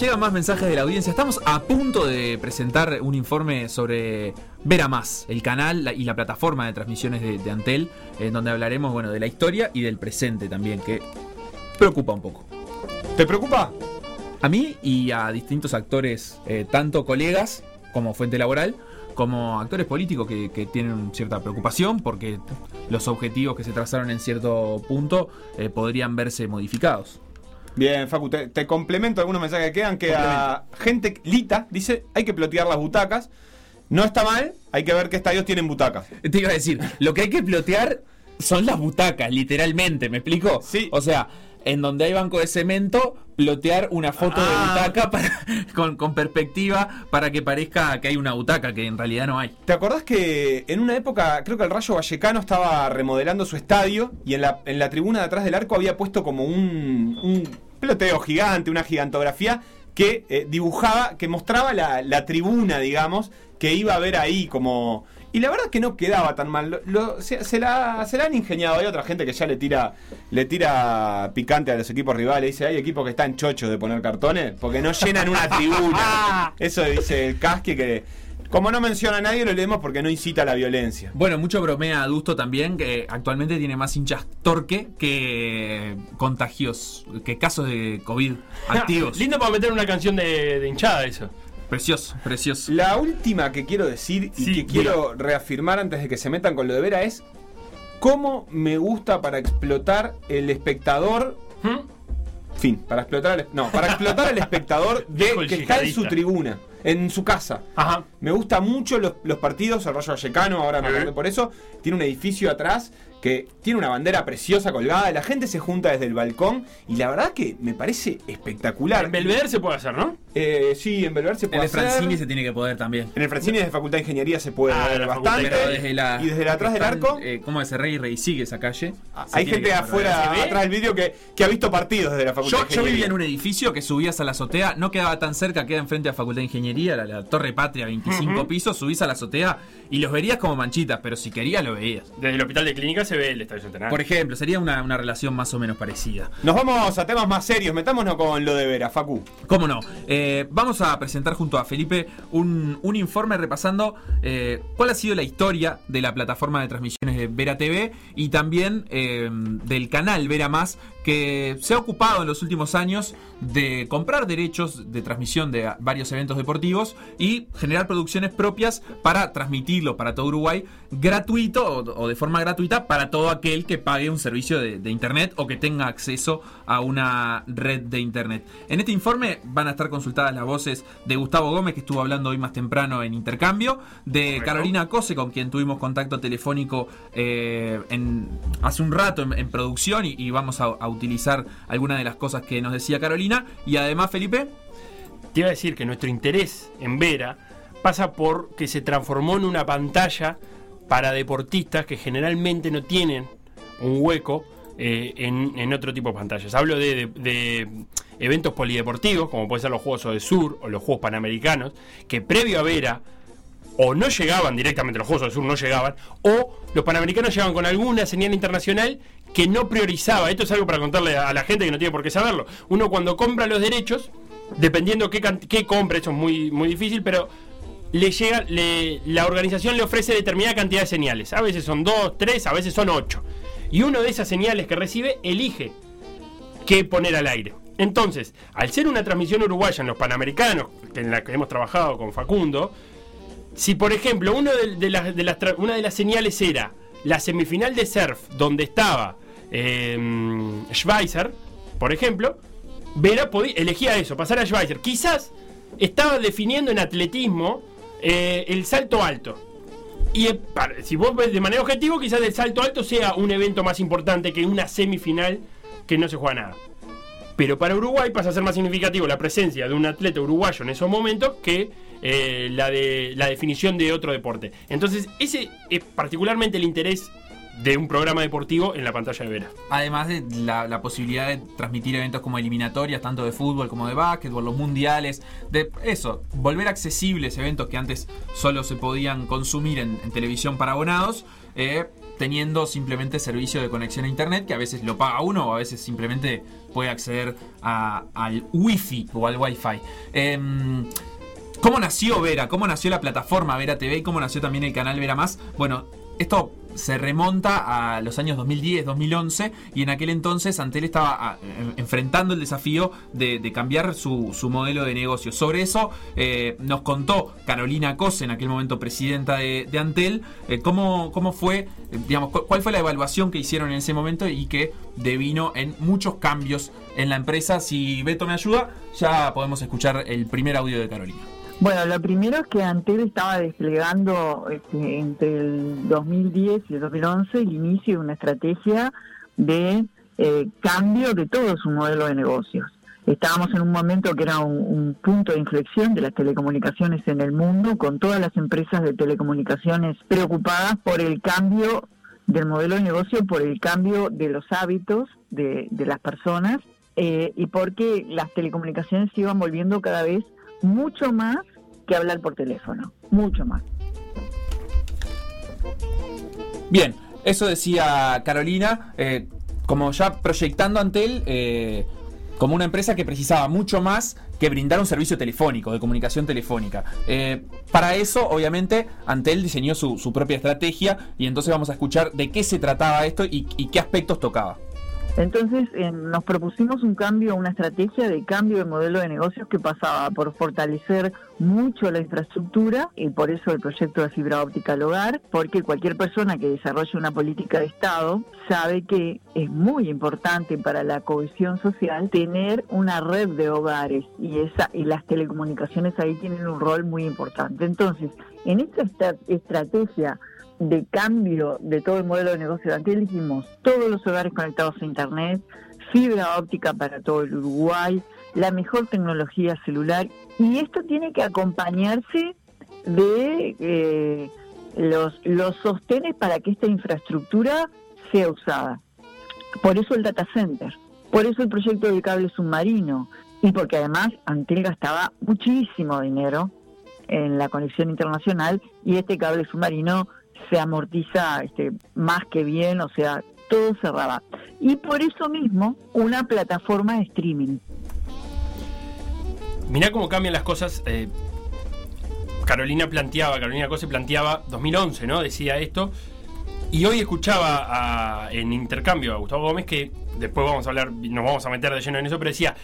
llegan más mensajes de la audiencia. Estamos a punto de presentar un informe sobre Vera Más, el canal y la plataforma de transmisiones de, Antel, en donde hablaremos bueno, de la historia y del presente también, que preocupa un poco. ¿Te preocupa? A mí y a distintos actores, eh, tanto colegas como fuente laboral, como actores políticos que, tienen cierta preocupación porque los objetivos que se trazaron en cierto punto eh, podrían verse modificados. Bien, Facu, te, complemento algunos mensajes que quedan. Que a gente lita dice: hay que plotear las butacas. No está mal, hay que ver qué estadios tienen butacas. Te iba a decir, lo que hay que plotear son las butacas, literalmente, ¿me explico? Sí. O sea, en donde hay banco de cemento, plotear una foto de ah. butaca con, con, perspectiva para que parezca que hay una butaca, que en realidad no hay. ¿Te acordás que en una época, creo que el Rayo Vallecano estaba remodelando su estadio y en la, en la tribuna de atrás del arco había puesto como un, un ploteo gigante, una gigantografía que eh, dibujaba, que mostraba la, la tribuna, digamos, que iba a ver ahí como y la verdad que no quedaba tan mal. se, la, se, han ingeniado. Hay otra gente que ya le tira, le tira picante a los equipos rivales. Dice, hay equipos que están chochos de poner cartones porque no llenan una tribuna. Eso dice el casque que... Como no menciona a nadie, lo leemos porque no incita a la violencia. Bueno, mucho bromea Adusto también, que actualmente tiene más hinchas torque que contagios, que casos de COVID activos. Lindo para meter una canción de hinchada eso. Precioso, precioso. La última que quiero decir y que quiero reafirmar antes de que se metan con lo de Vera es cómo me gusta para explotar el espectador. ¿Mm? Fin, para explotar no, para explotar al espectador de que está en su tribuna, en su casa. Ajá. Me gusta mucho los, partidos, el Rayo Vallecano, ahora me acuerdo por eso, tiene un edificio atrás que tiene una bandera preciosa colgada, la gente se junta desde el balcón y la verdad que me parece espectacular. En Belvedere se puede hacer, ¿no? Eh, sí, en Belvedere se puede hacer. En el Francini se tiene que poder también. En el Francini de Facultad de Ingeniería se puede ah, ver bastante. desde la, y desde atrás del arco. Eh, ¿Cómo es Rey Rey sigue esa calle? Ah, hay gente afuera, atrás del vídeo, que, que, ha visto partidos desde la Facultad yo, de Ingeniería. Yo vivía en un edificio que subías a la azotea, no quedaba tan cerca, queda enfrente a la Facultad de Ingeniería, la, Torre Patria, 25 pisos, subís a la azotea y los verías como manchitas, pero si querías lo veías. Desde el hospital de clínica se ve el estadio centenario. Por ejemplo, sería una, relación más o menos parecida. Nos vamos a temas más serios, metámonos con lo de Vera, Facu. ¿Cómo no? Eh, vamos a presentar junto a Felipe un, informe repasando eh, cuál ha sido la historia de la plataforma de transmisiones de Vera TV y también eh, del canal Vera Más que se ha ocupado en los últimos años de comprar derechos de transmisión de varios eventos deportivos y generar producciones propias para transmitirlo para todo Uruguay gratuito o, de forma gratuita para todo aquel que pague un servicio de, internet o que tenga acceso a una red de internet. En este informe van a estar consultadas las voces de Gustavo Gómez, que estuvo hablando hoy más temprano en intercambio, de Carolina Cose, con quien tuvimos contacto telefónico eh, en, hace un rato en, producción y, vamos a, utilizar algunas de las cosas que nos decía Carolina. Y además, Felipe. Te iba a decir que nuestro interés en Vera pasa por que se transformó en una pantalla para deportistas que generalmente no tienen un hueco eh, en, otro tipo de pantallas. Hablo de, eventos polideportivos, como pueden ser los Juegos de Sur o los Juegos Panamericanos, que previo a Vera o no llegaban directamente, los Juegos del Sur no llegaban, o los Panamericanos llegaban con alguna señal internacional que no priorizaba. Esto es algo para contarle a la gente que no tiene por qué saberlo. Uno cuando compra los derechos, dependiendo qué, qué compra, eso es muy, muy difícil, pero le llega, la organización le ofrece determinada cantidad de señales. A veces son dos, tres, a veces son ocho. Y uno de esas señales que recibe elige qué poner al aire. Entonces, al ser una transmisión uruguaya en los Panamericanos, en la que hemos trabajado con Facundo, si por ejemplo de, las, una de las señales era la semifinal de surf, donde estaba eh, Schweizer, por ejemplo, Vera elegía eso, pasar a Schweizer. Quizás estaba definiendo en atletismo eh, el salto alto. Y eh, si vos ves de manera objetiva, quizás el salto alto sea un evento más importante que una semifinal que no se juega nada. Pero para Uruguay pasa a ser más significativo la presencia de un atleta uruguayo en esos momentos que eh, la de la definición de otro deporte. Entonces, ese es particularmente el interés de un programa deportivo en la pantalla de Vera. Además de la, posibilidad de transmitir eventos como eliminatorias, tanto de fútbol como de básquetbol, los mundiales, de eso, volver accesibles eventos que antes solo se podían consumir en, televisión para abonados, eh, teniendo simplemente servicio de conexión a internet que a veces lo paga uno o a veces simplemente puede acceder al wifi o al wifi. Em, ¿Cómo nació Vera? ¿Cómo nació la plataforma Vera TV cómo nació también el canal Vera Más? Bueno, esto se remonta a los años 2010, 2011 y en aquel entonces Antel estaba ah, enfrentando el desafío de, cambiar su, modelo de negocio. Sobre eso eh, nos contó Carolina Cose, en aquel momento presidenta de, Antel, eh, cómo, cómo, fue, eh, digamos, cuál fue la evaluación que hicieron en ese momento y que devino en muchos cambios en la empresa. Si Beto me ayuda, ya podemos escuchar el primer audio de Carolina. Bueno, lo primero es que Antel estaba desplegando este, entre el 2010 y el 2011 el inicio de una estrategia de eh, cambio de todo su modelo de negocios. Estábamos en un momento que era un, punto de inflexión de las telecomunicaciones en el mundo, con todas las empresas de telecomunicaciones preocupadas por el cambio del modelo de negocio, por el cambio de los hábitos de, las personas eh, y porque las telecomunicaciones se iban volviendo cada vez mucho más que hablar por teléfono, mucho más. Bien, eso decía Carolina, eh, como ya proyectando Antel eh, como una empresa que precisaba mucho más que brindar un servicio telefónico, de comunicación telefónica. Eh, para eso, obviamente, Antel diseñó su, propia estrategia y entonces vamos a escuchar de qué se trataba esto y qué aspectos tocaba. Entonces nos propusimos un cambio, una estrategia de cambio de modelo de negocios que pasaba por fortalecer mucho la infraestructura y por eso el proyecto de fibra óptica al hogar, porque cualquier persona que desarrolle una política de Estado sabe que es muy importante para la cohesión social tener una red de hogares y esa y las telecomunicaciones ahí tienen un rol muy importante. Entonces, en esta estrategia de cambio de todo el modelo de negocio de Antel, dijimos todos los hogares conectados a Internet, fibra óptica para todo el Uruguay, la mejor tecnología celular y esto tiene que acompañarse de eh, los, los sostenes para que esta infraestructura sea usada. Por eso el data center, por eso el proyecto del cable submarino y porque además Antel gastaba muchísimo dinero en la conexión internacional y este cable submarino se amortiza este, más que bien, o sea, todo cerraba. Y por eso mismo, una plataforma de streaming. Mirá cómo cambian las cosas. Eh, Carolina planteaba, Carolina Cose planteaba 2011, ¿no? Decía esto. Y hoy escuchaba en intercambio a Gustavo Gómez que después vamos a hablar, nos vamos a meter de lleno en eso, pero decía,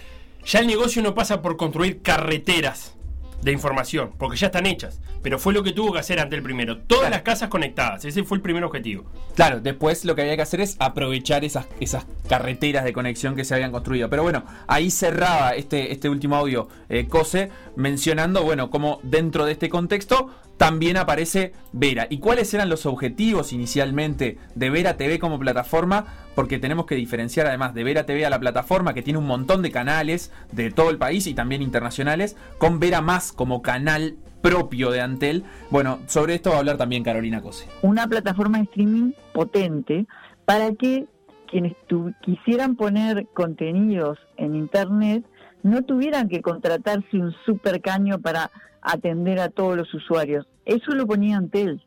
ya el negocio no pasa por construir carreteras de información, porque ya están hechas. Pero fue lo que tuvo que hacer ante el primero. Todas las casas conectadas, ese fue el primer objetivo. Claro, después lo que había que hacer es aprovechar esas, esas carreteras de conexión que se habían construido. Pero bueno, ahí cerraba este, este último audio eh, Cose mencionando, bueno, cómo dentro de este contexto también aparece Vera. ¿Y cuáles eran los objetivos inicialmente de Vera TV como plataforma? Porque tenemos que diferenciar además de Vera TV a la plataforma que tiene un montón de canales de todo el país y también internacionales, con Vera Más como canal propio de Antel. Bueno, sobre esto va a hablar también Carolina Cose. Una plataforma de streaming potente para que quienes quisieran poner contenidos en Internet no tuvieran que contratarse un super caño para atender a todos los usuarios. Eso lo ponía Antel.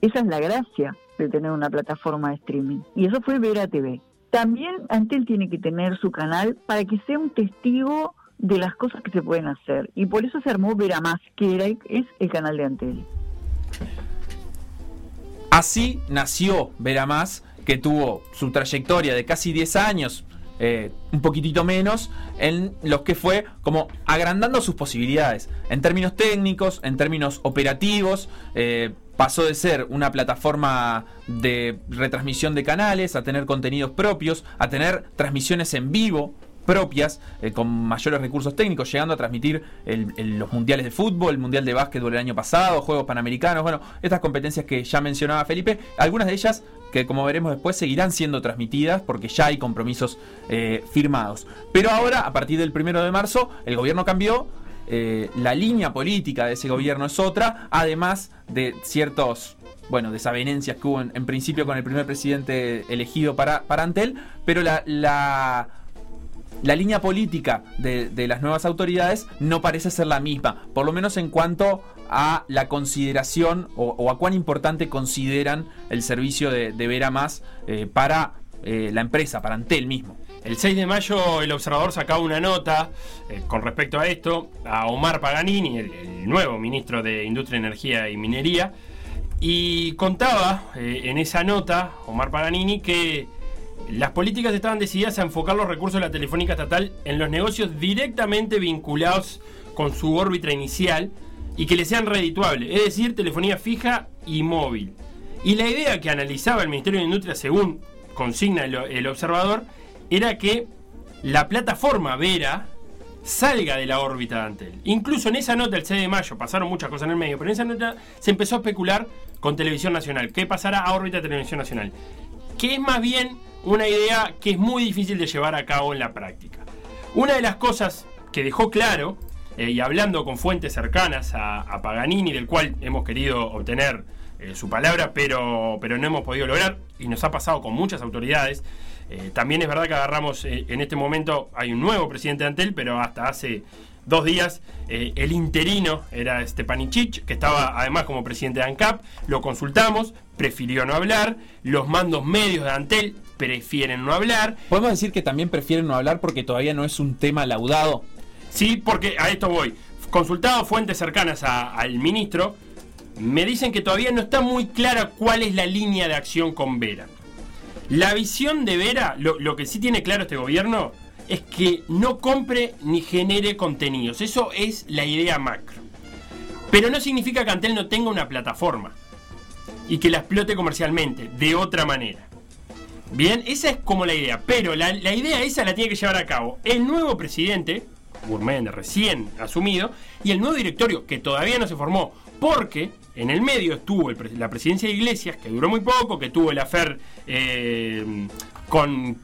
Esa es la gracia de tener una plataforma de streaming. Y eso fue Vera TV. También Antel tiene que tener su canal para que sea un testigo de las cosas que se pueden hacer. Y por eso se armó Vera Más, que era, es el canal de Antel. Así nació Vera Más, que tuvo su trayectoria de casi 10 años, eh, un poquitito menos, en los que fue como agrandando sus posibilidades. En términos técnicos, en términos operativos, eh, pasó de ser una plataforma de retransmisión de canales a tener contenidos propios, a tener transmisiones en vivo propias, eh, con mayores recursos técnicos, llegando a transmitir los mundiales de fútbol, el mundial de básquetbol el año pasado, Juegos Panamericanos, bueno, estas competencias que ya mencionaba Felipe, algunas de ellas que como veremos después seguirán siendo transmitidas porque ya hay compromisos eh, firmados. Pero ahora, a partir del primero de marzo, el gobierno cambió, eh, la línea política de ese gobierno es otra, además de ciertos bueno, desavenencias que hubo en, principio con el primer presidente elegido para, para Antel, pero la la línea política de, las nuevas autoridades no parece ser la misma, por lo menos en cuanto a la consideración o, a cuán importante consideran el servicio de, Vera Más eh, para eh, la empresa, para Antel mismo. El 6 de mayo el observador sacaba una nota eh, con respecto a esto a Omar Paganini, el, nuevo ministro de Industria, Energía y Minería, y contaba en esa nota Omar Paganini que las políticas estaban decididas a enfocar los recursos de la telefónica estatal en los negocios directamente vinculados con su órbita inicial y que le sean redituables, es decir, telefonía fija y móvil. Y la idea que analizaba el Ministerio de Industria, según consigna el, observador, era que la plataforma Vera salga de la órbita de Antel. Incluso en esa nota del 6 de mayo, pasaron muchas cosas en el medio, pero en esa nota se empezó a especular con Televisión Nacional. ¿Qué pasará a órbita de Televisión Nacional? Que es más bien una idea que es muy difícil de llevar a cabo en la práctica. Una de las cosas que dejó claro, eh, y hablando con fuentes cercanas a, Paganini, del cual hemos querido obtener eh, su palabra, pero, pero no hemos podido lograr, y nos ha pasado con muchas autoridades, eh, también es verdad que agarramos, en este momento hay un nuevo presidente de Antel, pero hasta hace dos días el interino era Stepanicic, que estaba además como presidente de ANCAP, lo consultamos, prefirió no hablar, los mandos medios de Antel prefieren no hablar. Podemos decir que también prefieren no hablar porque todavía no es un tema laudado. Sí, porque a esto voy. Consultado fuentes cercanas al ministro, me dicen que todavía no está muy clara cuál es la línea de acción con Vera. La visión de Vera, lo, que sí tiene claro este gobierno, es que no compre ni genere contenidos. Eso es la idea macro. Pero no significa que Antel no tenga una plataforma y que la explote comercialmente, de otra manera. Bien, esa es como la idea. Pero la, idea esa la tiene que llevar a cabo el nuevo presidente, Gourmet, recién asumido, y el nuevo directorio, que todavía no se formó, porque en el medio estuvo la presidencia de Iglesias, que duró muy poco, que tuvo el afer eh, con,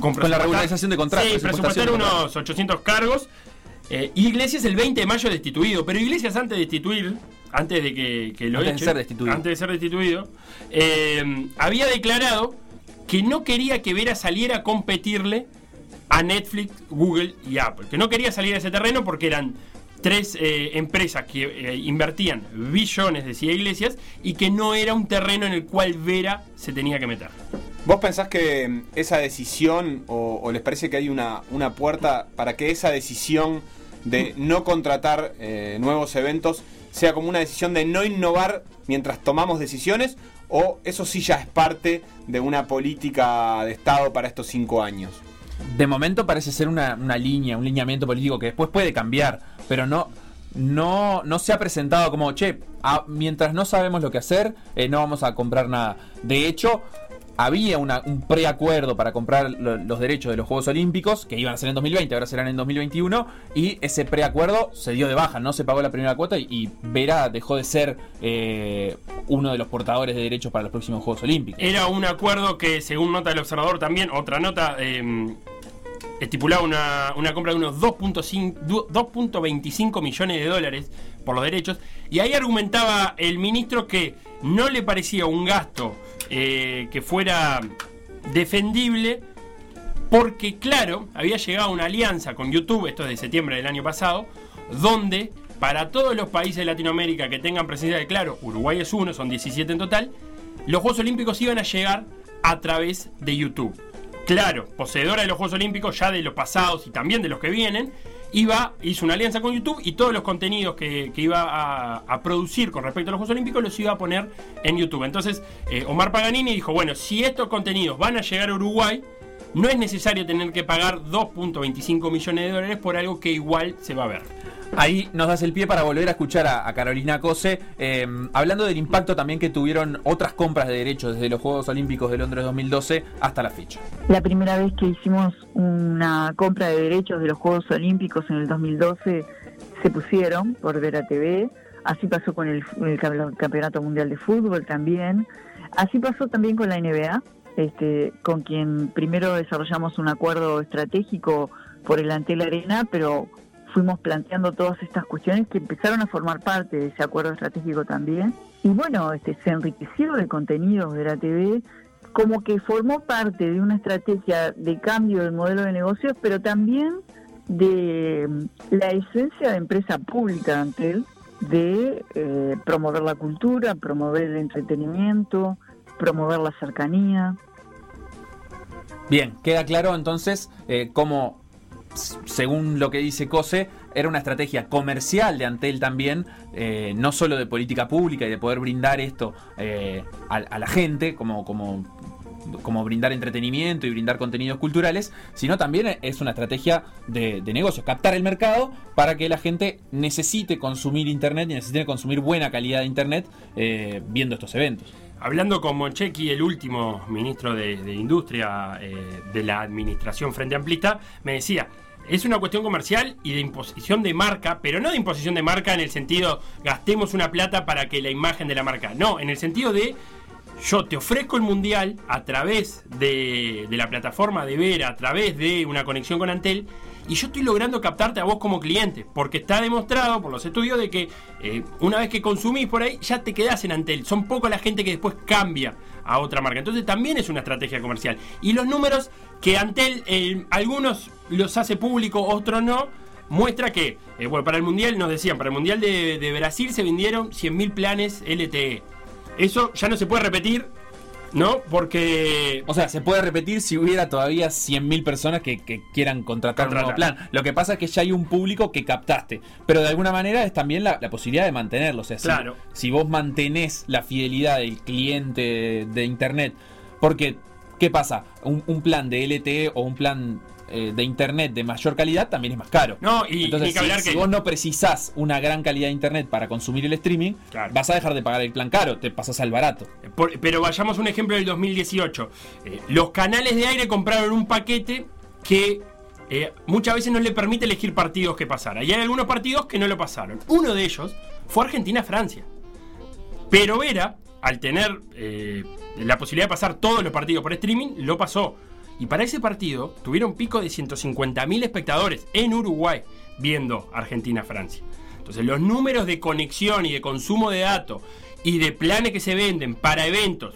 con, la regularización de contratos. Sí, presupuestar unos 800 cargos. Eh, Iglesias el 20 de mayo destituido, pero Iglesias antes de destituir, antes de que, lo antes de ser destituido, antes de ser destituido eh, había declarado que no quería que Vera saliera a competirle a Netflix, Google y Apple. Que no quería salir a ese terreno porque eran tres eh, empresas que eh, invertían billones, decía Iglesias, y que no era un terreno en el cual Vera se tenía que meter. ¿Vos pensás que esa decisión, o, les parece que hay una, una, puerta para que esa decisión de no contratar eh, nuevos eventos sea como una decisión de no innovar mientras tomamos decisiones? ¿O eso sí ya es parte de una política de Estado para estos cinco años? De momento parece ser una, línea, un lineamiento político que después puede cambiar, pero no, no, no se ha presentado como, che, mientras no sabemos lo que hacer, eh, no vamos a comprar nada. De hecho, había un preacuerdo para comprar los derechos de los Juegos Olímpicos, que iban a ser en 2020, ahora serán en 2021, y ese preacuerdo se dio de baja, no se pagó la primera cuota y, Vera dejó de ser eh, uno de los portadores de derechos para los próximos Juegos Olímpicos. Era un acuerdo que, según nota del observador también, otra nota, eh, estipulaba una, una, compra de unos 2.25 millones de dólares por los derechos, y ahí argumentaba el ministro que no le parecía un gasto eh, que fuera defendible, porque claro, había llegado una alianza con YouTube, esto es de septiembre del año pasado, donde para todos los países de Latinoamérica que tengan presencia de Claro, Uruguay es uno, son 17 en total, los Juegos Olímpicos iban a llegar a través de YouTube. Claro, poseedora de los Juegos Olímpicos, ya de los pasados y también de los que vienen, iba, hizo una alianza con YouTube y todos los contenidos que, iba a, producir con respecto a los Juegos Olímpicos los iba a poner en YouTube. Entonces, eh, Omar Paganini dijo, bueno, si estos contenidos van a llegar a Uruguay, no es necesario tener que pagar 2.25 millones de dólares por algo que igual se va a ver. Ahí nos das el pie para volver a escuchar a, Carolina Cose, em, hablando del impacto también que tuvieron otras compras de derechos desde los Juegos Olímpicos de Londres 2012 hasta la fecha. La primera vez que hicimos una compra de derechos de los Juegos Olímpicos en el 2012 se pusieron por ver a TV, así pasó con el, Campeonato Mundial de Fútbol también, así pasó también con la NBA, este, con quien primero desarrollamos un acuerdo estratégico por el Antel Arena, pero fuimos planteando todas estas cuestiones que empezaron a formar parte de ese acuerdo estratégico también. Y bueno, este, se enriqueció de contenidos de la TV como que formó parte de una estrategia de cambio del modelo de negocios, pero también de mm, la esencia de empresa pública de Antel, de eh, promover la cultura, promover el entretenimiento, promover la cercanía. Bien, queda claro entonces eh, cómo, según lo que dice Cose, era una estrategia comercial de Antel también, eh, no solo de política pública y de poder brindar esto eh, a, la gente, como, como, como brindar entretenimiento y brindar contenidos culturales, sino también es una estrategia de, de negocios, captar el mercado para que la gente necesite consumir Internet y necesite consumir buena calidad de Internet eh, viendo estos eventos. Hablando con Monchequi, el último ministro de, Industria de la administración Frente Amplista, me decía, es una cuestión comercial y de imposición de marca, pero no de imposición de marca en el sentido gastemos una plata para que la imagen de la marca, no, en el sentido de yo te ofrezco el mundial a través de, la plataforma de Vera, a través de una conexión con Antel, y yo estoy logrando captarte a vos como cliente, porque está demostrado por los estudios de que eh, una vez que consumís por ahí, ya te quedás en Antel. Son poco la gente que después cambia a otra marca. Entonces también es una estrategia comercial. Y los números que Antel, eh, algunos los hace público, otros no, muestra que, eh, bueno, para el Mundial, nos decían, para el Mundial de, de Brasil se vendieron 100.000 planes LTE. Eso ya no se puede repetir, ¿no? Porque... O sea, se puede repetir si hubiera todavía 100.000 personas que, que quieran contratar, un nuevo Contratar. plan. Lo que pasa es que ya hay un público que captaste. Pero de alguna manera es también la, la posibilidad de mantenerlo. O sea, Claro. si, vos mantenés la fidelidad del cliente de Internet. Porque, ¿qué pasa? Un, un plan de LTE o un plan eh, de Internet de mayor calidad también es más caro. No, y Entonces, que si, vos no precisás una gran calidad de Internet para consumir el streaming, Claro. vas a dejar de pagar el plan caro, te pasas al barato. Por- pero vayamos a un ejemplo del 2018. Eh, los canales de aire compraron un paquete que eh, muchas veces no le permite elegir partidos que pasara. Y hay algunos partidos que no lo pasaron. Uno de ellos fue Argentina-Francia. Pero Vera, al tener eh, la posibilidad de pasar todos los partidos por streaming, lo pasó. Y para ese partido tuvieron pico de 150.000 espectadores en Uruguay viendo Argentina-Francia. Entonces los números de conexión y de consumo de datos y de planes que se venden para eventos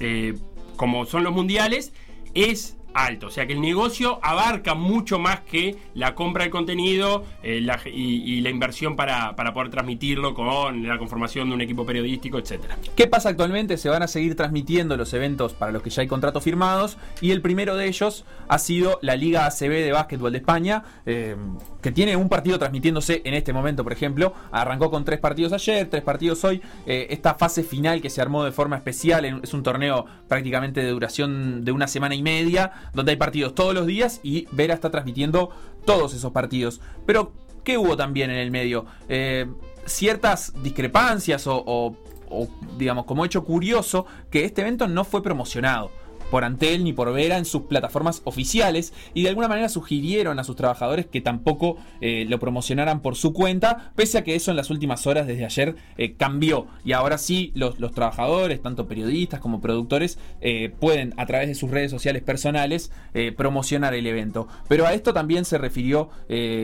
eh, como son los mundiales es alto. O sea que el negocio abarca mucho más que la compra de contenido eh, y la inversión para, para poder transmitirlo con la conformación de un equipo periodístico, etcétera. ¿Qué pasa actualmente? Se van a seguir transmitiendo los eventos para los que ya hay contratos firmados y el primero de ellos ha sido la Liga ACB de Básquetbol de España, eh, que tiene un partido transmitiéndose en este momento, por ejemplo. Arrancó con tres partidos ayer, tres partidos hoy. Eh, esta fase final que se armó de forma especial, en- es un torneo prácticamente de duración de una semana y media, donde hay partidos todos los días y Vera está transmitiendo todos esos partidos. Pero, ¿qué hubo también en el medio? Eh, ciertas discrepancias o, o- o, digamos, como hecho curioso, que este evento no fue promocionado por Antel ni por Vera en sus plataformas oficiales y de alguna manera sugirieron a sus trabajadores que tampoco eh, lo promocionaran por su cuenta, pese a que eso en las últimas horas desde ayer eh, cambió y ahora sí los, los trabajadores, tanto periodistas como productores, eh, pueden a través de sus redes sociales personales promocionar el evento. Pero a esto también se refirió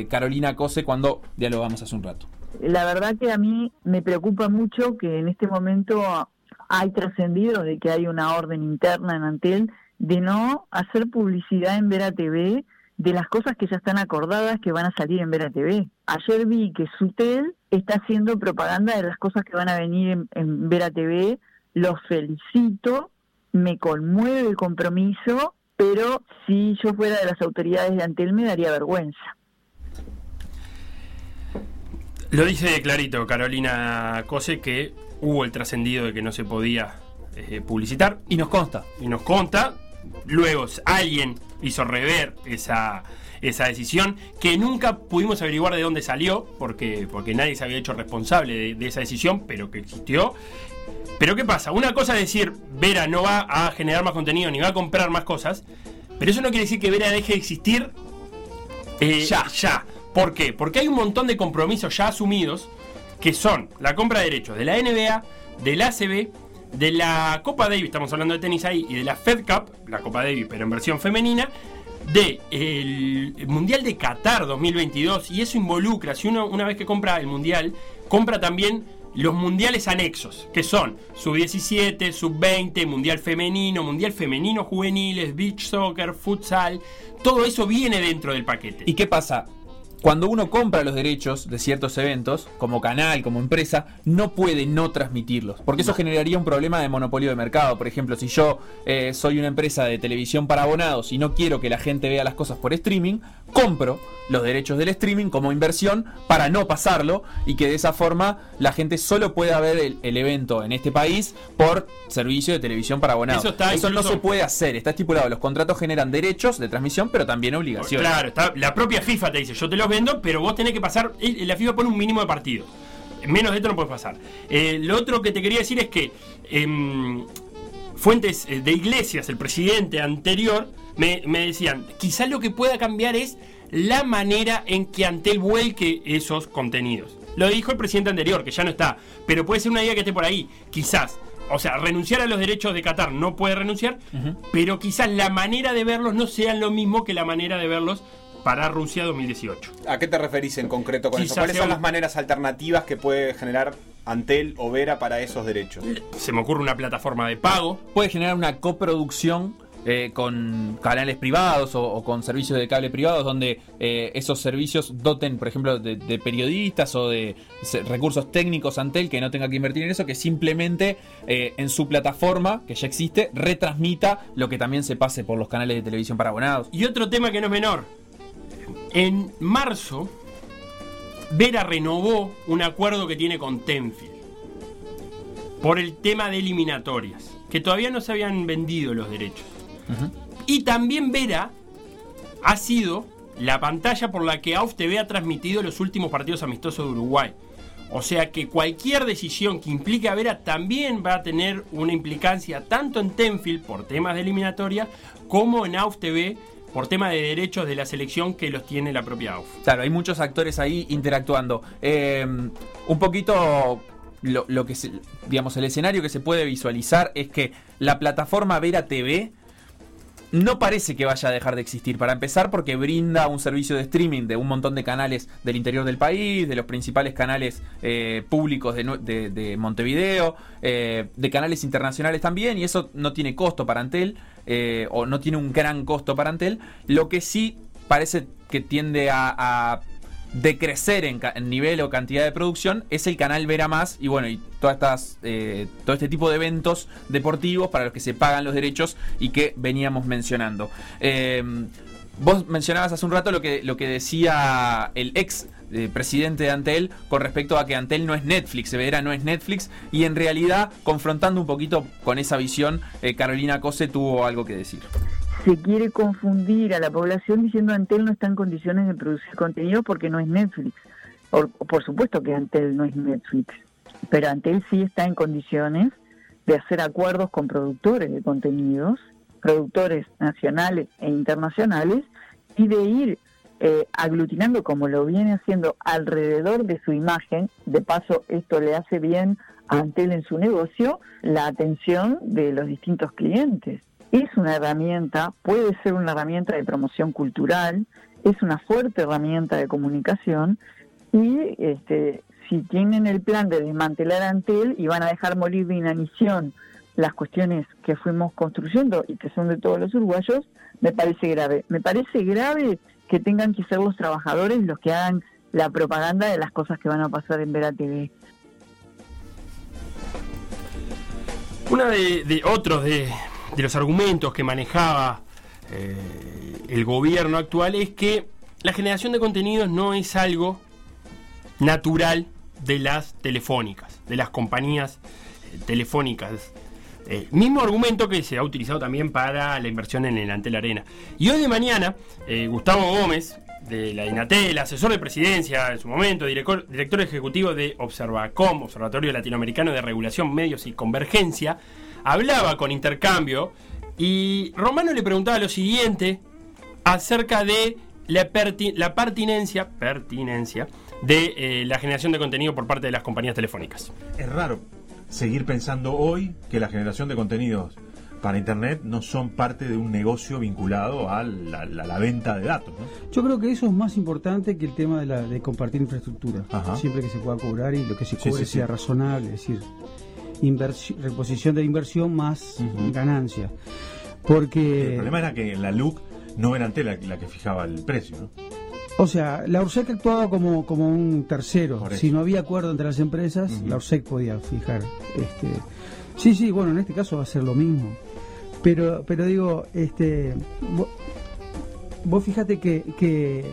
Carolina Cose cuando dialogamos hace un rato. La verdad que a mí me preocupa mucho que en este momento hay trascendido de que hay una orden interna en Antel de no hacer publicidad en Vera TV de las cosas que ya están acordadas que van a salir en Vera TV. Ayer vi que Sutel está haciendo propaganda de las cosas que van a venir en, en Vera TV. Los felicito, me conmueve el compromiso, pero si yo fuera de las autoridades de Antel me daría vergüenza. Lo dice clarito Carolina Cose que hubo el trascendido de que no se podía eh, publicitar Y nos consta. y nos conta. Luego alguien hizo rever esa, esa decisión que nunca pudimos averiguar de dónde salió porque, porque nadie se había hecho responsable de, de esa decisión, pero que existió. Pero ¿qué pasa? Una cosa es decir, Vera no va a generar más contenido ni va a comprar más cosas, pero eso no quiere decir que Vera deje de existir eh, Ya. ya. ¿Por qué? Porque hay un montón de compromisos ya asumidos que son la compra de derechos de la NBA, de la ACB, de la Copa Davis, estamos hablando de tenis ahí, y de la Fed Cup, la Copa Davis pero en versión femenina, de el Mundial de Qatar 2022 y eso involucra, si uno una vez que compra el Mundial, compra también los mundiales anexos, que son sub-17, sub-20, mundial femenino, mundial femenino juveniles, beach soccer, futsal, todo eso viene dentro del paquete. ¿Y qué pasa? Cuando uno compra los derechos de ciertos eventos, como canal, como empresa, no puede no transmitirlos, porque eso generaría un problema de monopolio de mercado. Por ejemplo, si yo eh, soy una empresa de televisión para abonados y no quiero que la gente vea las cosas por streaming, compro los derechos del streaming como inversión para no pasarlo y que de esa forma la gente solo pueda ver el, el evento en este país por servicio de televisión para abonados. Eso está no se puede hacer, está estipulado. Los contratos generan derechos de transmisión, pero también obligaciones. Claro, está, la propia FIFA te dice, yo te los vendo, pero vos tenés que pasar, la FIFA pone un mínimo de partidos. Menos de esto no puedes pasar. Eh, lo otro que te quería decir es que em, fuentes eh, de iglesias, el presidente anterior, me, me decían, quizás lo que pueda cambiar es la manera en que Antel vuelque esos contenidos. Lo dijo el presidente anterior, que ya no está, pero puede ser una idea que esté por ahí, quizás. O sea, renunciar a los derechos de Qatar no puede renunciar, pero quizás la manera de verlos no sea lo mismo que la manera de verlos para Rusia 2018. ¿A qué te referís en concreto con Quizás eso? ¿Cuáles son un- las maneras alternativas que puede generar Antel o Vera para esos derechos? Se me ocurre una plataforma de pago. puede generar una coproducción eh, con canales privados o, o con servicios de cable privados donde eh, esos servicios doten, por ejemplo, de, de periodistas o de recursos técnicos Antel que no tenga que invertir en eso, que simplemente eh, en su plataforma, que ya existe, retransmita lo que también se pase por los canales de televisión para abonados. Y otro tema que no es menor. En marzo, Vera renovó un acuerdo que tiene con Tenfield por el tema de eliminatorias, que todavía no se habían vendido los derechos. Y también Vera ha sido la pantalla por la que AUF TV ha transmitido los últimos partidos amistosos de Uruguay. O sea que cualquier decisión que implique a Vera también va a tener una implicancia tanto en Tenfield por temas de eliminatoria como en AUF TV por tema de derechos de la selección que los tiene la propia AUF. Claro, hay muchos actores ahí interactuando. Eh, un poquito lo, lo que se- digamos, el escenario que se puede visualizar es que la plataforma Vera TV no parece que vaya a dejar de existir. Para empezar, porque brinda un servicio de streaming de un montón de canales del interior del país, de los principales canales eh, públicos de, Montevideo, eh, de canales internacionales también, y eso no tiene costo para Antel, eh, o no tiene un gran costo para Antel. Lo que sí parece que tiende a, decrecer en nivel o cantidad de producción es el canal Vera Más y bueno, y todas estas, eh, todo este tipo de eventos deportivos para los que se pagan los derechos y que veníamos mencionando. Eh, vos mencionabas hace un rato lo que, lo que decía el ex eh, presidente de Antel con respecto a que Antel no es Netflix, Vera no es Netflix y en realidad confrontando un poquito con esa visión, eh, Carolina Cose tuvo algo que decir. se quiere confundir a la población diciendo Antel no está en condiciones de producir contenido porque no es Netflix. Por, por supuesto que Antel no es Netflix, pero Antel sí está en condiciones de hacer acuerdos con productores de contenidos, productores nacionales e internacionales, y de ir eh, aglutinando como lo viene haciendo alrededor de su imagen. De paso, esto le hace bien a Antel en su negocio la atención de los distintos clientes es una herramienta, puede ser una herramienta de promoción cultural, es una fuerte herramienta de comunicación y este, si tienen el plan de desmantelar Antel y van a dejar morir de inanición las cuestiones que fuimos construyendo y que son de todos los uruguayos, me parece grave. Me parece grave que tengan que ser los trabajadores los que hagan la propaganda de las cosas que van a pasar en Vera TV. Uno de, otros de, de los argumentos que manejaba eh, el gobierno actual es que la generación de contenidos no es algo natural de las telefónicas, de las compañías eh, telefónicas. Eh, mismo argumento que se ha utilizado también para la inversión en el Antel Arena. Y hoy de mañana, eh, Gustavo Gómez, de la INATEL, asesor de presidencia en su momento, director, director ejecutivo de Observacom, Observatorio Latinoamericano de Regulación, Medios y Convergencia, hablaba con Intercambio y Romano le preguntaba lo siguiente acerca de la, la pertinencia, pertinencia de eh, la generación de contenido por parte de las compañías telefónicas. Es raro seguir pensando hoy que la generación de contenidos para Internet no son parte de un negocio vinculado a la, venta de datos. Yo creo que eso es más importante que el tema de, la, de compartir infraestructura. Siempre que se pueda cobrar y lo que se cobre sea razonable, es decir, reposición de inversión más ganancia. Porque... El problema era que la LUC no era ante la, que fijaba el precio, ¿no? O sea, la URSEC actuaba como, como un tercero. Si no había acuerdo entre las empresas, la URSEC podía fijar. Este... Sí, sí, bueno, en este caso va a ser lo mismo. Pero, pero digo, este, vos, fíjate que, que,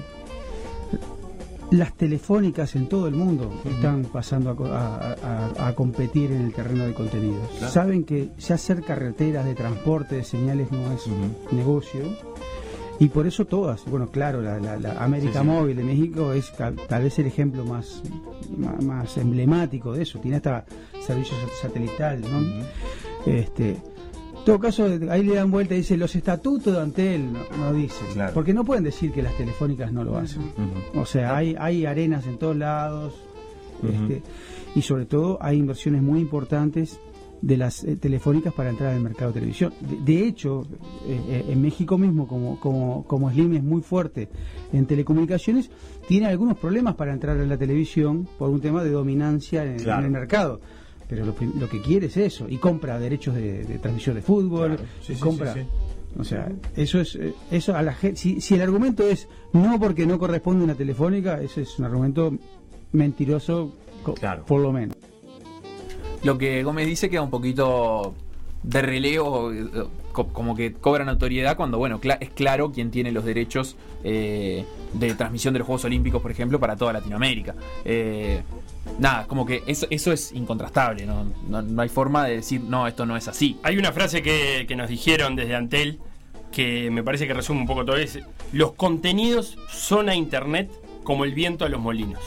las telefónicas en todo el mundo están pasando a, competir en el terreno de contenidos. Saben que ya hacer carreteras de transporte de señales no es un negocio y por eso todas, bueno, claro, la, América Móvil de México es tal vez el ejemplo más, más, emblemático de eso. Tiene hasta servicios satelital, ¿no? Este, en todo caso, ahí le dan vuelta y dice los estatutos de Antel no, dicen, porque no pueden decir que las telefónicas no lo hacen. O sea, hay, hay arenas en todos lados este, y sobre todo hay inversiones muy importantes de las eh, telefónicas para entrar al mercado de televisión. De, hecho, eh, eh, en México mismo, como, como, como Slim es muy fuerte en telecomunicaciones, tiene algunos problemas para entrar en la televisión por un tema de dominancia en, el mercado. Pero lo, que quiere es eso, y compra derechos de, transmisión de fútbol, compra... o sea, eso es eso a la gente. Si, si el argumento es no porque no corresponde a una telefónica, ese es un argumento mentiroso, por lo menos lo que Gómez dice queda un poquito de relevo, eh, como que cobran autoridad cuando, bueno, es claro quién tiene los derechos eh, de transmisión de los Juegos Olímpicos, por ejemplo, para toda Latinoamérica. Eh, nada, como que eso, eso es incontrastable, ¿no? ¿no? hay forma de decir, no, esto no es así. Hay una frase que, que nos dijeron desde Antel que me parece que resume un poco todo eso. Los contenidos son a Internet como el viento a los molinos.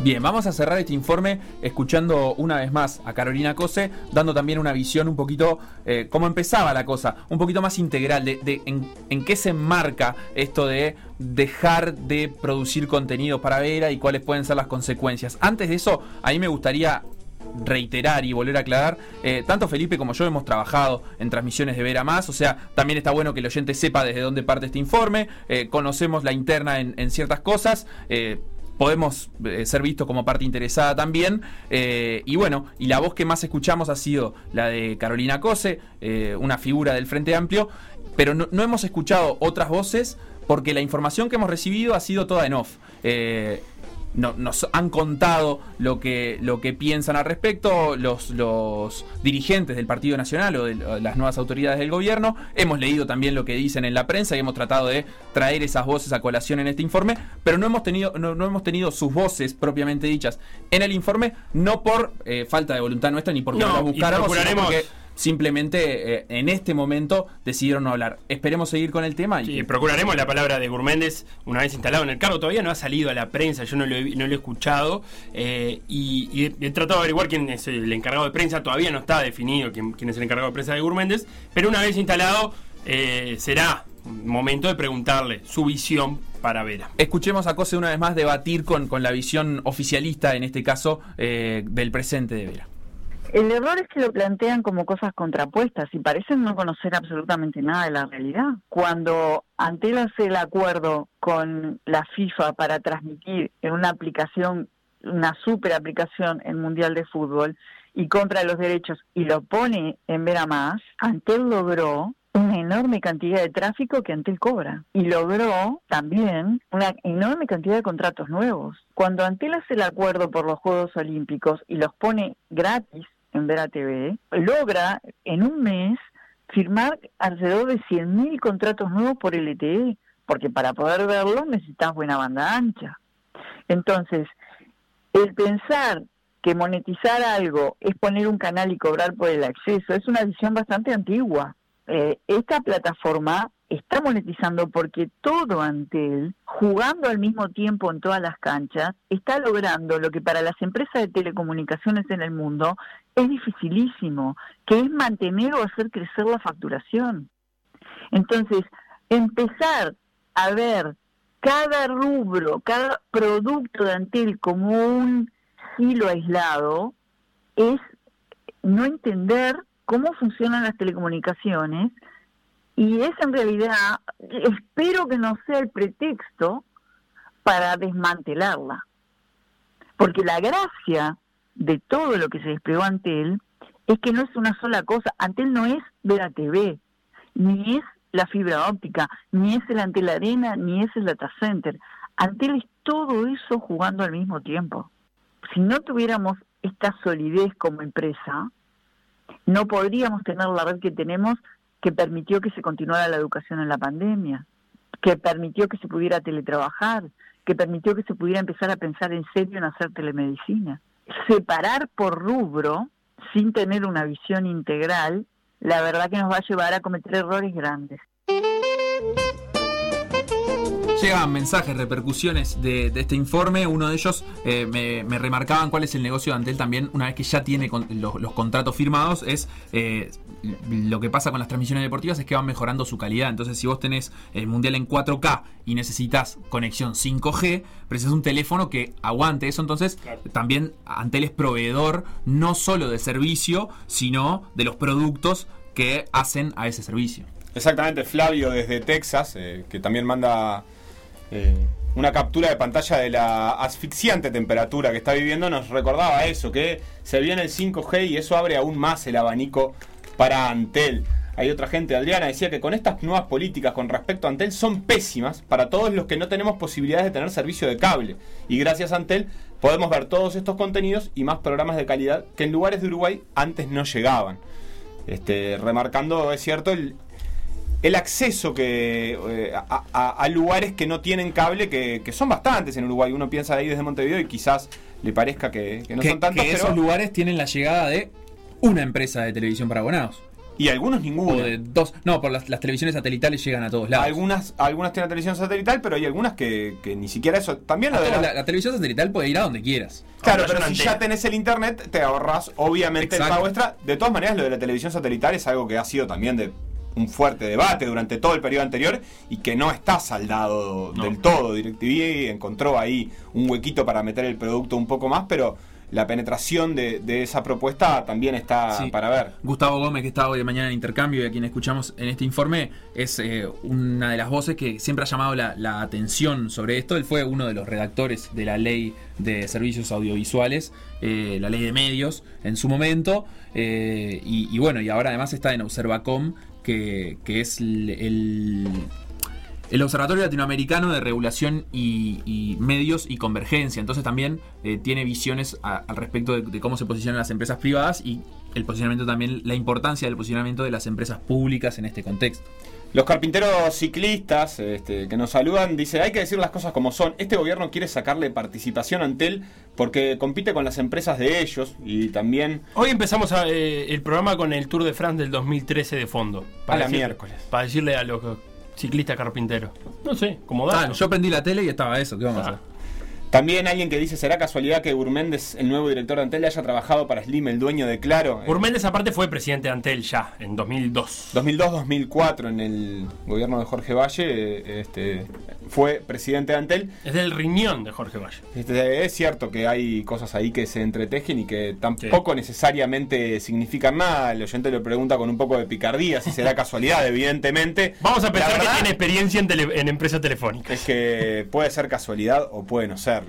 Bien, vamos a cerrar este informe escuchando una vez más a Carolina Cose, dando también una visión un poquito, eh, cómo empezaba la cosa, un poquito más integral de, en, qué se enmarca esto de dejar de producir contenido para Vera y cuáles pueden ser las consecuencias. Antes de eso, a mí me gustaría reiterar y volver a aclarar, eh, tanto Felipe como yo hemos trabajado en transmisiones de Vera Más, o sea, también está bueno que el oyente sepa desde dónde parte este informe, eh, conocemos la interna en ciertas cosas, podemos eh, ser vistos como parte interesada también. Eh, y bueno, y la voz que más escuchamos ha sido la de Carolina Cose, eh, una figura del Frente Amplio, pero no, no, hemos escuchado otras voces porque la información que hemos recibido ha sido toda en off nos han contado lo que, lo que piensan al respecto los, los dirigentes del Partido Nacional o de las nuevas autoridades del gobierno. Hemos leído también lo que dicen en la prensa y hemos tratado de traer esas voces a colación en este informe, pero no hemos tenido, no, hemos tenido sus voces propiamente dichas en el informe, no por eh, falta de voluntad nuestra ni porque no, las buscáramos, sino porque simplemente eh, en este momento decidieron no hablar. Esperemos seguir con el tema. Y procuraremos la palabra de Gourméndez una vez instalado en el cargo. Todavía no ha salido a la prensa, yo no lo he, no lo he escuchado. Eh, y, he, tratado de averiguar quién es el encargado de prensa. Todavía no está definido quién, es el encargado de prensa de Gourméndez. Pero una vez instalado, eh, será momento de preguntarle su visión para Vera. Escuchemos a Cose una vez más debatir con, con la visión oficialista, en este caso, del presente de Vera. El error es que lo plantean como cosas contrapuestas y parecen no conocer absolutamente nada de la realidad. Cuando Antel hace el acuerdo con la FIFA para transmitir en una aplicación, una super aplicación en Mundial de Fútbol y compra los derechos y lo pone en Vera Más, Antel logró una enorme cantidad de tráfico que Antel cobra y logró también una enorme cantidad de contratos nuevos. Cuando Antel hace el acuerdo por los Juegos Olímpicos y los pone gratis en Vera TV, logra en un mes firmar alrededor de 100.000 contratos nuevos por LTE, porque para poder verlos necesitas buena banda ancha. Entonces, el pensar que monetizar algo es poner un canal y cobrar por el acceso es una visión bastante antigua. Eh, esta plataforma está monetizando porque todo Antel, jugando al mismo tiempo en todas las canchas, está logrando lo que para las empresas de telecomunicaciones en el mundo es dificilísimo, que es mantener o hacer crecer la facturación. Entonces, empezar a ver cada rubro, cada producto de Antel como un hilo aislado, es no entender cómo funcionan las telecomunicaciones y es en realidad, espero que no sea el pretexto para desmantelarla. Porque la gracia de todo lo que se desplegó ante él es que no es una sola cosa. Antel no es ver la TV, ni es la fibra óptica, ni es el Antel Arena, ni es el data center. Antel es todo eso jugando al mismo tiempo. Si no tuviéramos esta solidez como empresa, no podríamos tener la red que tenemos que permitió que se continuara la educación en la pandemia, que permitió que se pudiera teletrabajar, que permitió que se pudiera empezar a pensar en serio en hacer telemedicina. Separar por rubro sin tener una visión integral, la verdad que nos va a llevar a cometer errores grandes. Llegan mensajes, repercusiones de, este informe. Uno de ellos eh, me, remarcaban cuál es el negocio de Antel también, una vez que ya tiene los, contratos firmados, es eh, lo que pasa con las transmisiones deportivas es que van mejorando su calidad. Entonces, si vos tenés el mundial en 4K y necesitas conexión 5G, precisas un teléfono que aguante eso. Entonces, también Antel es proveedor no solo de servicio, sino de los productos que hacen a ese servicio. Exactamente, Flavio desde Texas, eh, que también manda eh, una captura de pantalla de la asfixiante temperatura que está viviendo, nos recordaba eso, que se viene el 5G y eso abre aún más el abanico para Antel. Hay otra gente, Adriana, decía que con estas nuevas políticas con respecto a Antel son pésimas para todos los que no tenemos posibilidades de tener servicio de cable. Y gracias a Antel podemos ver todos estos contenidos y más programas de calidad que en lugares de Uruguay antes no llegaban. Este, remarcando, es cierto, el, el acceso que eh, a, lugares que no tienen cable, que, son bastantes en Uruguay. Uno piensa ahí desde Montevideo y quizás le parezca que, no son tantos. Que esos lugares tienen la llegada de una empresa de televisión para abonados. Y algunos ninguno. de dos. No, por las, televisiones satelitales llegan a todos lados. Algunas, algunas tienen televisión satelital, pero hay algunas que, ni siquiera eso. También la, la, televisión satelital puede ir a donde quieras. Claro, pero si ya tenés el internet, te ahorras obviamente el pago extra. De todas maneras, lo de la televisión satelital es algo que ha sido también de un fuerte debate durante todo el periodo anterior y que no está saldado del todo. DirecTV encontró ahí un huequito para meter el producto un poco más, pero la penetración de, esa propuesta también está para ver. Gustavo Gómez, que está hoy de mañana en intercambio y a quien escuchamos en este informe, es eh, una de las voces que siempre ha llamado la, atención sobre esto. Él fue uno de los redactores de la ley de servicios audiovisuales, eh, la ley de medios en su momento. Eh, y, y, bueno, y ahora además está en Observacom, que, es el, el, Observatorio Latinoamericano de Regulación y, Medios y Convergencia. Entonces también eh, tiene visiones al respecto de, de, cómo se posicionan las empresas privadas y el posicionamiento también, la importancia del posicionamiento de las empresas públicas en este contexto. Los carpinteros ciclistas este, que nos saludan dice hay que decir las cosas como son. Este gobierno quiere sacarle participación a Antel porque compite con las empresas de ellos y también... Hoy empezamos eh, el programa con el Tour de France del 2013 de fondo. Para miércoles. Para decirle a los ciclistas carpinteros. No sé, como da. Ah, yo prendí la tele y estaba eso. ¿Qué vamos a ah. hacer? También alguien que dice, ¿será casualidad que Urméndez, el nuevo director de Antel, haya trabajado para Slim, el dueño de Claro? Urméndez aparte fue presidente de Antel ya, en 2002. 2002-2004, en el gobierno de Jorge Valle, este, fue presidente de Antel. Es del riñón de Jorge Valle. Este, es cierto que hay cosas ahí que se entretejen y que tampoco necesariamente significan nada. El oyente lo pregunta con un poco de picardía, si será casualidad, evidentemente. Vamos a pensar que tiene experiencia en, en empresa telefónica. Es que puede ser casualidad o puede no ser.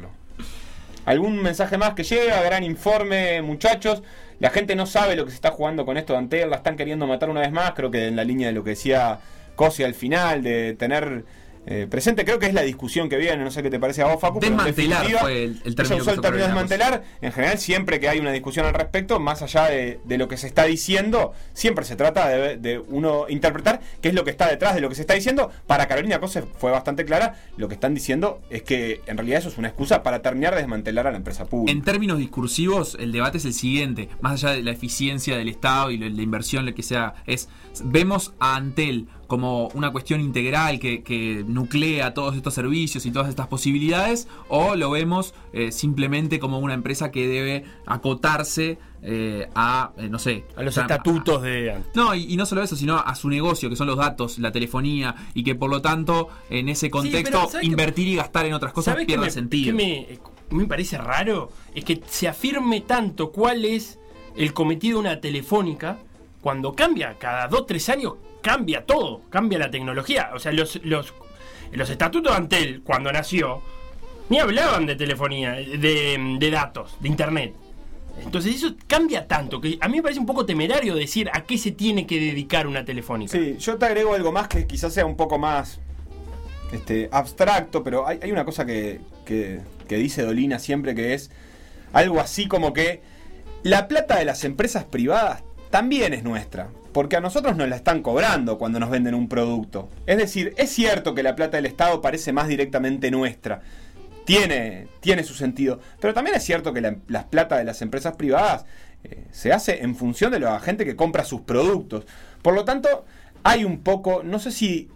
¿Algún mensaje más que llega? Gran informe, muchachos. La gente no sabe lo que se está jugando con esto de Antel, la están queriendo matar una vez más, creo que en la línea de lo que decía Cosi al final, de tener eh, presente. Creo que es la discusión que viene, no sé qué te parece a vos, Facu. Desmantelar fue el, término. usó el término desmantelar. En general, siempre que hay una discusión al respecto, más allá de, lo que se está diciendo, siempre se trata de, uno interpretar qué es lo que está detrás de lo que se está diciendo. Para Carolina Cose fue bastante clara. Lo que están diciendo es que en realidad eso es una excusa para terminar de desmantelar a la empresa pública. En términos discursivos, el debate es el siguiente. Más allá de la eficiencia del Estado y la inversión, lo que sea, es vemos a Antel como una cuestión integral que, nuclea todos estos servicios y todas estas posibilidades, o lo vemos eh, simplemente como una empresa que debe acotarse eh, a, eh, no sé, a los estatutos de... No, y, no solo eso, sino a su negocio, que son los datos, la telefonía, y que por lo tanto, en ese contexto, invertir y gastar en otras cosas pierde sentido. me, me parece raro? Es que se afirme tanto cuál es el cometido de una telefónica cuando cambia, cada 2, 3 años, cambia todo, cambia la tecnología. O sea, los, los, los estatutos de Antel, cuando nació, ni hablaban de telefonía, de, de datos, de internet. Entonces eso cambia tanto que a mí me parece un poco temerario decir a qué se tiene que dedicar una telefónica. Sí, yo te agrego algo más que quizás sea un poco más este, abstracto, pero hay, hay una cosa que, que- que dice Dolina siempre que es algo así como que la plata de las empresas privadas también es nuestra, porque a nosotros nos la están cobrando cuando nos venden un producto. Es decir, es cierto que la plata del Estado parece más directamente nuestra. Tiene, tiene su sentido. Pero también es cierto que la, las plata de las empresas privadas eh, se hace en función de la gente que compra sus productos. Por lo tanto, hay un poco, no sé si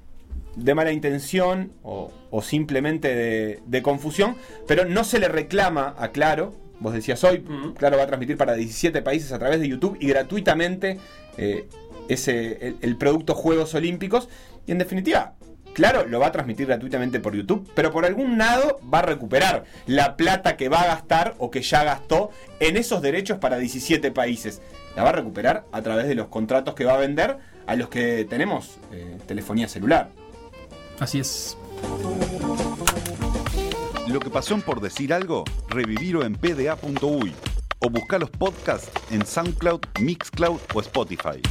de mala intención o, o simplemente de, de confusión, pero no se le reclama a Claro. Vos decías hoy. Claro va a transmitir para 17 países a través de YouTube y gratuitamente eh, ese, el, el producto Juegos Olímpicos. Y en definitiva, Claro, lo va a transmitir gratuitamente por YouTube, pero por algún lado va a recuperar la plata que va a gastar o que ya gastó en esos derechos para 17 países. La va a recuperar a través de los contratos que va a vender a los que tenemos eh, telefonía celular. Así es. Lo que pasó en por decir algo, revivirlo en pda.uy o buscar los podcasts en SoundCloud, Mixcloud o Spotify.